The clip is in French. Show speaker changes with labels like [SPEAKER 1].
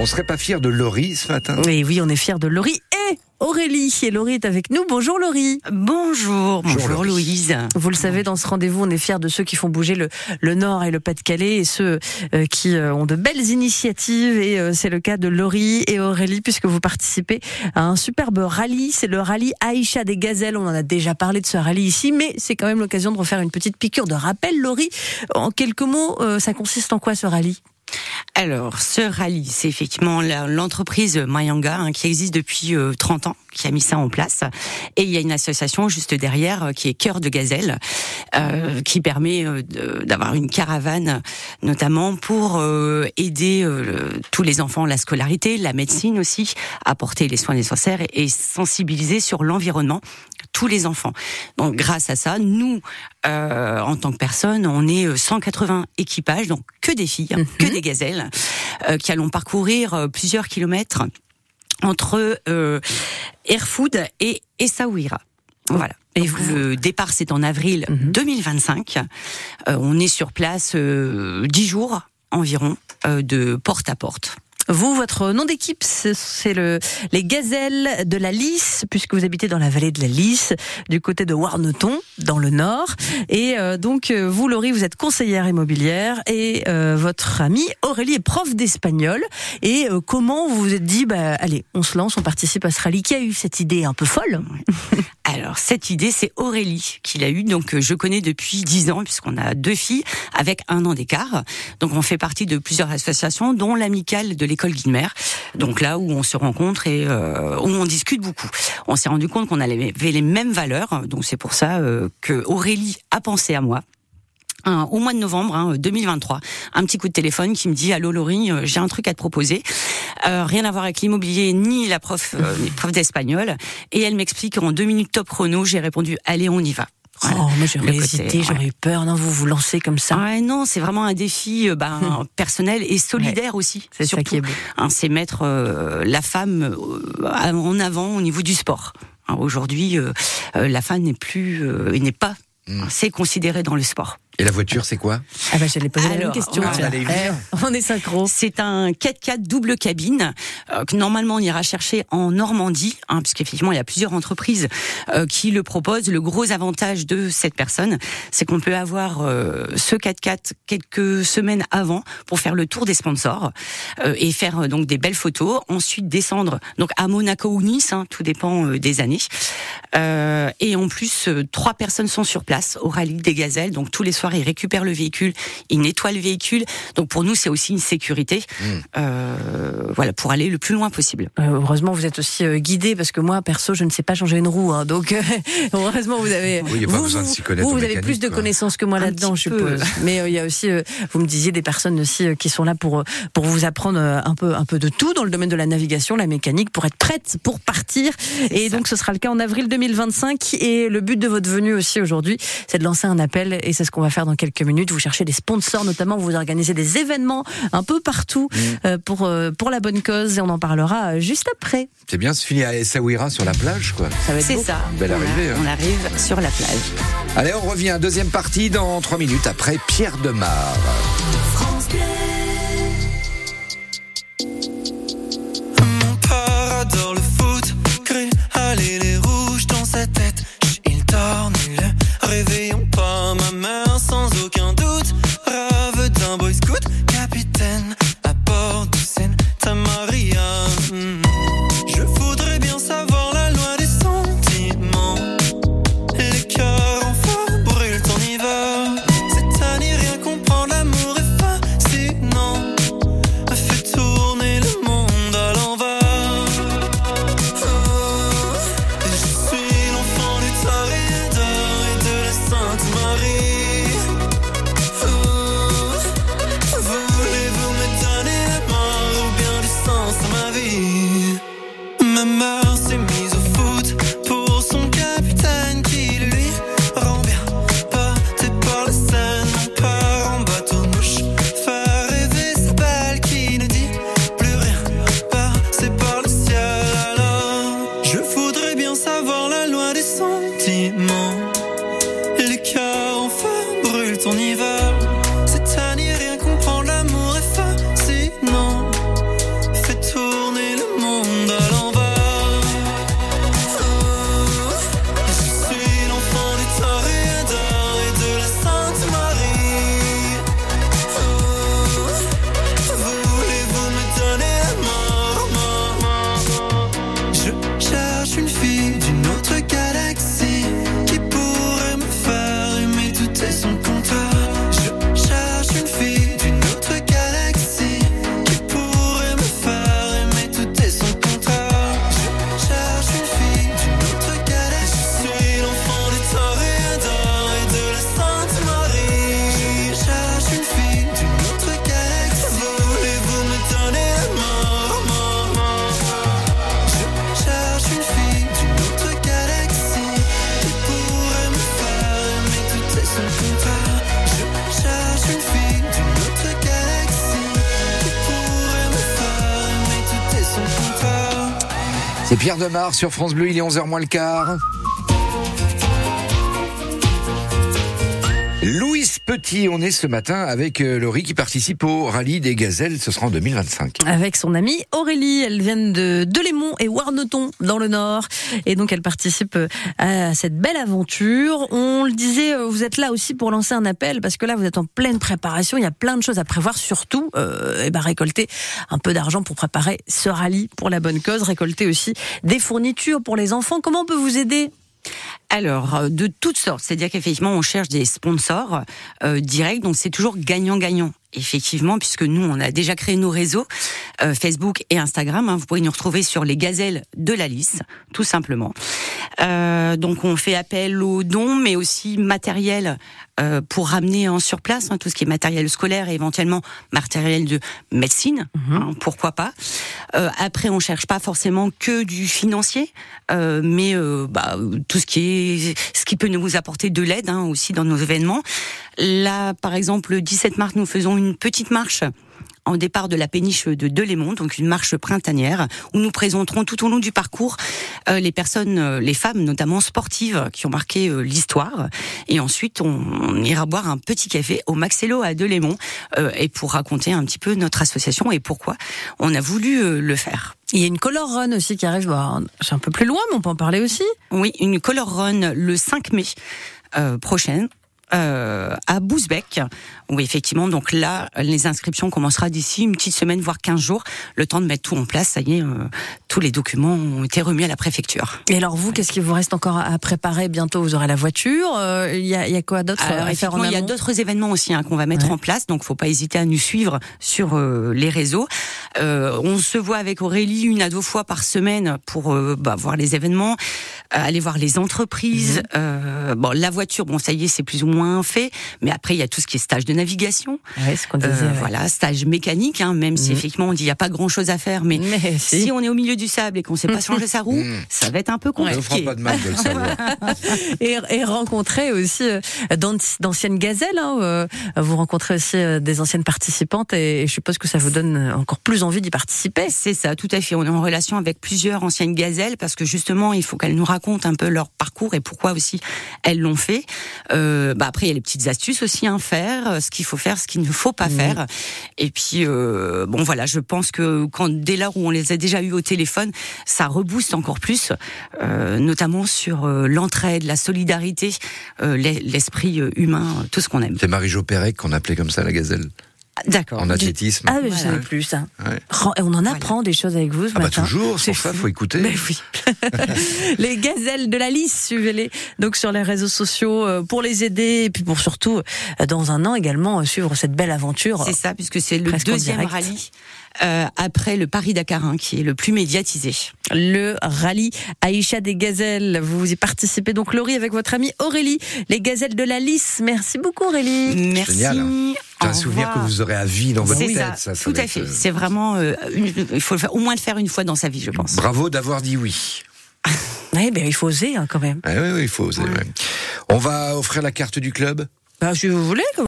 [SPEAKER 1] On serait pas fier de Laurie ce matin
[SPEAKER 2] Oui, oui, on est fiers de Laurie et Aurélie. Et Laurie est avec nous. Bonjour Laurie.
[SPEAKER 3] Bonjour, bonjour,
[SPEAKER 1] Laurie.
[SPEAKER 3] Louise.
[SPEAKER 2] Vous le savez, dans ce rendez-vous, on est fiers de ceux qui font bouger le, le Nord et le Pas-de-Calais et ceux euh, qui euh, ont de belles initiatives. Et euh, c'est le cas de Laurie et Aurélie puisque vous participez à un superbe rallye. C'est le rallye Aïcha des Gazelles. On en a déjà parlé de ce rallye ici, mais c'est quand même l'occasion de refaire une petite piqûre de rappel. Laurie, en quelques mots, euh, ça consiste en quoi ce rallye?
[SPEAKER 3] Alors, ce rallye, c'est effectivement l'entreprise Mayanga hein, qui existe depuis euh, 30 ans, qui a mis ça en place. Et il y a une association juste derrière euh, qui est Cœur de Gazelle, euh, qui permet euh, d'avoir une caravane, notamment pour aider tous les enfants à la scolarité, la médecine aussi, apporter les soins nécessaires et, sensibiliser sur l'environnement tous les enfants. Donc, grâce à ça, nous, euh, en tant que personne, on est euh, 180 équipages, donc que des filles, hein, que des gazelles, euh, qui allons parcourir plusieurs kilomètres entre euh, Airfood et Essaouira. Voilà.
[SPEAKER 2] Et vous-
[SPEAKER 3] le départ, c'est en avril
[SPEAKER 2] Mhm.
[SPEAKER 3] 2025. Euh, on est sur place euh, 10 jours environ euh, de porte à porte.
[SPEAKER 2] Vous, votre nom d'équipe, c'est le les Gazelles de la Lys, puisque vous habitez dans la vallée de la Lys, du côté de Warneton, dans le nord. Et euh, donc, euh, vous, Laurie, vous êtes conseillère immobilière et euh, votre amie Aurélie est prof d'espagnol. Et euh, comment vous vous êtes dit, bah, allez, on se lance, on participe à ce rallye? Qui a eu cette idée un peu folle?
[SPEAKER 3] Alors cette idée, c'est Aurélie qui l'a eue. Donc euh, je connais depuis 10 ans puisqu'on a deux filles avec un an d'écart. Donc on fait partie de plusieurs associations, dont l'amicale de l'école Guilmer. Donc là où on se rencontre et euh, où on discute beaucoup. On s'est rendu compte qu'on avait les mêmes valeurs. Donc c'est pour ça euh, que Aurélie a pensé à moi. Un- au mois de novembre hein, 2023, un petit coup de téléphone qui me dit allô Laurie, euh, j'ai un truc à te proposer, Euh, rien à voir avec l'immobilier ni la prof, euh, ni prof d'espagnol, et elle m'explique en deux minutes top chrono, j'ai répondu allez on y va. Voilà.
[SPEAKER 2] Oh, moi j'aurais hésité, j'aurais
[SPEAKER 3] ouais.
[SPEAKER 2] eu peur. Non, vous vous lancez comme ça.
[SPEAKER 3] Ouais, non, c'est vraiment un défi euh, ben, personnel et solidaire aussi.
[SPEAKER 2] C'est ça
[SPEAKER 3] surtout.
[SPEAKER 2] qui est beau.
[SPEAKER 3] Hein, c'est mettre euh, la femme euh, en avant au niveau du sport. Hein, Aujourd'hui, euh, euh, la femme n'est plus, euh, n'est pas,
[SPEAKER 1] Mm.
[SPEAKER 3] c'est considéré dans le sport.
[SPEAKER 1] Et la voiture, c'est quoi?
[SPEAKER 2] Ah bah j'allais poser la même
[SPEAKER 3] Alors,
[SPEAKER 2] question.
[SPEAKER 3] on.
[SPEAKER 2] Eh, on est synchro.
[SPEAKER 3] C'est un 4x4 double cabine euh, que normalement on ira chercher en Normandie, hein, puisqu'effectivement il y a plusieurs entreprises euh, qui le proposent. Le gros avantage de cette personne, c'est qu'on peut avoir euh, ce 4x4 quelques semaines avant pour faire le tour des sponsors euh, et faire euh, donc des belles photos. Ensuite descendre donc à Monaco ou Nice, hein, tout dépend euh, des années. Euh, et en plus, euh, trois personnes sont sur place au rallye des gazelles. Donc tous les soirs, ils récupèrent le véhicule, ils nettoient le véhicule. Donc pour nous, c'est aussi une sécurité,
[SPEAKER 1] Mm.
[SPEAKER 3] euh, voilà, pour aller le plus loin possible.
[SPEAKER 2] Euh, heureusement, vous êtes aussi euh, guidé parce que moi, perso, je ne sais pas changer une roue. hein. donc, euh, heureusement, vous avez.
[SPEAKER 1] Oui, il
[SPEAKER 2] vous,
[SPEAKER 1] besoin de
[SPEAKER 2] vous-
[SPEAKER 1] s'y connaître
[SPEAKER 2] Vous, vous avez plus de connaissances que moi là-dedans, je suppose. Mais euh, il y a aussi, euh, vous me disiez, des personnes aussi euh, qui sont là pour pour vous apprendre un peu un peu de tout dans le domaine de la navigation, la mécanique, pour être prête pour partir. Et
[SPEAKER 3] ça.
[SPEAKER 2] donc, ce sera le cas en avril 2025. Et le but de votre venue aussi aujourd'hui, c'est de lancer un appel. Et c'est ce qu'on va faire dans quelques minutes. Vous cherchez des sponsors, notamment. Vous organisez des événements un peu partout euh, pour euh, pour la bonne cause. Et on en parlera euh, juste après.
[SPEAKER 1] C'est bien, se finit à Essaouira sur la plage, quoi.
[SPEAKER 2] Ça va être
[SPEAKER 3] C'est
[SPEAKER 2] beau.
[SPEAKER 3] ça.
[SPEAKER 1] Belle
[SPEAKER 3] on, a-
[SPEAKER 1] arrivée, hein.
[SPEAKER 3] on arrive sur la plage.
[SPEAKER 1] Allez, on revient, deuxième partie dans trois minutes après Pierre Demar.
[SPEAKER 4] Ma mère s'est mise au foot pour son capitaine qui lui rend bien. Pâté par la scène, on part en bateau mouche. Faire rêver sa balle qui ne dit plus rien. Passé par le ciel alors. Je voudrais bien savoir la loi des sentiments.
[SPEAKER 1] C'est Pierre Demar sur France Bleu, il est 11h moins le quart. Louise Petit, on est ce matin avec euh, Laurie qui participe au rallye des gazelles, ce sera en 2025.
[SPEAKER 2] Avec son amie Aurélie, elles viennent de Delémont et Warneton dans le Nord. Et donc elles participent euh, à cette belle aventure. On le disait, euh, vous êtes là aussi pour lancer un appel parce que là vous êtes en pleine préparation, il y a plein de choses à prévoir, surtout et ben, récolter un peu d'argent pour préparer ce rallye pour la bonne cause, récolter aussi des fournitures pour les enfants. Comment on peut vous aider?
[SPEAKER 3] Alors, euh, de toutes sortes. C'est-à-dire qu'effectivement, on cherche des sponsors euh, directs, donc c'est toujours gagnant-gagnant. Effectivement, puisque nous, on a déjà créé nos réseaux, euh, Facebook et Instagram. hein. vous pouvez nous retrouver sur les gazelles de la liste, tout simplement. Euh, donc, on fait appel aux dons, mais aussi matériel euh, pour ramener en sur place hein, tout ce qui est matériel scolaire et éventuellement matériel de médecine. hein, pourquoi pas Euh, Après, on cherche pas forcément que du financier, euh, mais bah, tout ce qui est ce qui peut nous apporter de l'aide hein, aussi dans nos événements. Là, par exemple, le 17 mars, nous faisons une petite marche en départ de la péniche de Delémont, donc une marche printanière, où nous présenterons tout au long du parcours euh, les personnes, euh, les femmes notamment sportives qui ont marqué euh, l'histoire. Et ensuite, on, on ira boire un petit café au Maxello à Delémont, euh, et pour raconter un petit peu notre association et pourquoi on a voulu euh, le faire.
[SPEAKER 2] Il y a une color run aussi qui arrive, bah, c'est un peu plus loin, mais on peut en parler aussi.
[SPEAKER 3] Oui, une color run le 5 mai euh, prochaine. Euh, à Bousbec, où effectivement, donc là, les inscriptions commencera d'ici une petite semaine, voire 15 jours, le temps de mettre tout en place. Ça y est, euh, tous les documents ont été remis à la préfecture.
[SPEAKER 2] Et alors vous, qu'est-ce qu'il vous reste encore à préparer? Bientôt, vous aurez la voiture. Euh, Il y, a, il y a quoi d'autre
[SPEAKER 3] Alors,
[SPEAKER 2] à faire en
[SPEAKER 3] il y a d'autres événements aussi hein, qu'on va mettre
[SPEAKER 2] Ouais.
[SPEAKER 3] en place, donc faut pas hésiter à nous suivre sur euh, les réseaux. Euh, on se voit avec Aurélie une à deux fois par semaine pour euh, bah, voir les événements, euh, aller voir les entreprises. Euh, bon, la voiture, bon, ça y est, c'est plus ou moins fait, mais après il y a tout ce qui est stage de navigation,
[SPEAKER 2] Ouais, ce qu'on disait.
[SPEAKER 3] Euh,
[SPEAKER 2] ouais.
[SPEAKER 3] voilà, stage mécanique, hein, même si
[SPEAKER 2] Mhm.
[SPEAKER 3] effectivement on dit il y a pas grand chose à faire, mais
[SPEAKER 2] Mais si.
[SPEAKER 3] si on est au milieu du sable et qu'on sait pas changer sa roue,
[SPEAKER 1] Mhm.
[SPEAKER 3] ça va être un peu
[SPEAKER 1] ne
[SPEAKER 3] compliqué.
[SPEAKER 1] pas de mal de le savoir.
[SPEAKER 2] et, et rencontrer aussi euh, d'an- d'anciennes gazelles. Hein, euh, vous rencontrez aussi euh, des anciennes participantes et, et je suppose que ça vous donne encore plus envie d'y participer.
[SPEAKER 3] C'est ça, tout à fait. On est en relation avec plusieurs anciennes gazelles parce que justement, il faut qu'elles nous racontent un peu leur parcours et pourquoi aussi elles l'ont fait. Euh, bah après, il y a les petites astuces aussi à faire, euh, ce qu'il faut faire, ce qu'il ne faut pas faire. Et puis, euh, bon voilà, je pense que quand dès lors où on les a déjà eu au téléphone, ça rebooste encore plus, euh, notamment sur euh, l'entraide, la solidarité, l'es- l'esprit humain, tout ce qu'on aime.
[SPEAKER 1] C'est Marie-Jo Pérec qu'on appelait comme ça la gazelle,
[SPEAKER 3] D'accord.
[SPEAKER 1] en athlétisme.
[SPEAKER 2] Ah, je savais plus ça.
[SPEAKER 1] Ouais.
[SPEAKER 2] On en apprend des choses avec vous ce
[SPEAKER 1] Ah bah
[SPEAKER 2] matin.
[SPEAKER 1] toujours,
[SPEAKER 2] C'est
[SPEAKER 1] sans ça, faut écouter.
[SPEAKER 2] Mais oui. les gazelles de la lys, suivez-les donc sur les réseaux sociaux euh, pour les aider et puis pour surtout euh, dans un an également euh, suivre cette belle aventure.
[SPEAKER 3] C'est ça, puisque c'est le deuxième rallye euh, après le Paris-Dakar, hein, qui est le plus médiatisé.
[SPEAKER 2] le rallye Aïcha des gazelles. Vous y participez donc Laurie avec votre amie Aurélie, les gazelles de la Lys. Merci beaucoup Aurélie.
[SPEAKER 3] Merci.
[SPEAKER 1] Génial, hein. C'est un souvenir que vous aurez à vie dans votre tête.
[SPEAKER 3] ça,
[SPEAKER 1] ça, ça
[SPEAKER 3] tout à fait.
[SPEAKER 1] euh,
[SPEAKER 3] C'est vraiment, euh, une- il faut le faire, au moins le faire une fois dans sa vie, je pense.
[SPEAKER 1] Bravo d'avoir dit oui.
[SPEAKER 2] Oui, ben il faut oser hein, quand même.
[SPEAKER 1] Ah oui, oui, il faut oser. ouais. On va offrir la carte du club?
[SPEAKER 2] Ben, si vous voulez.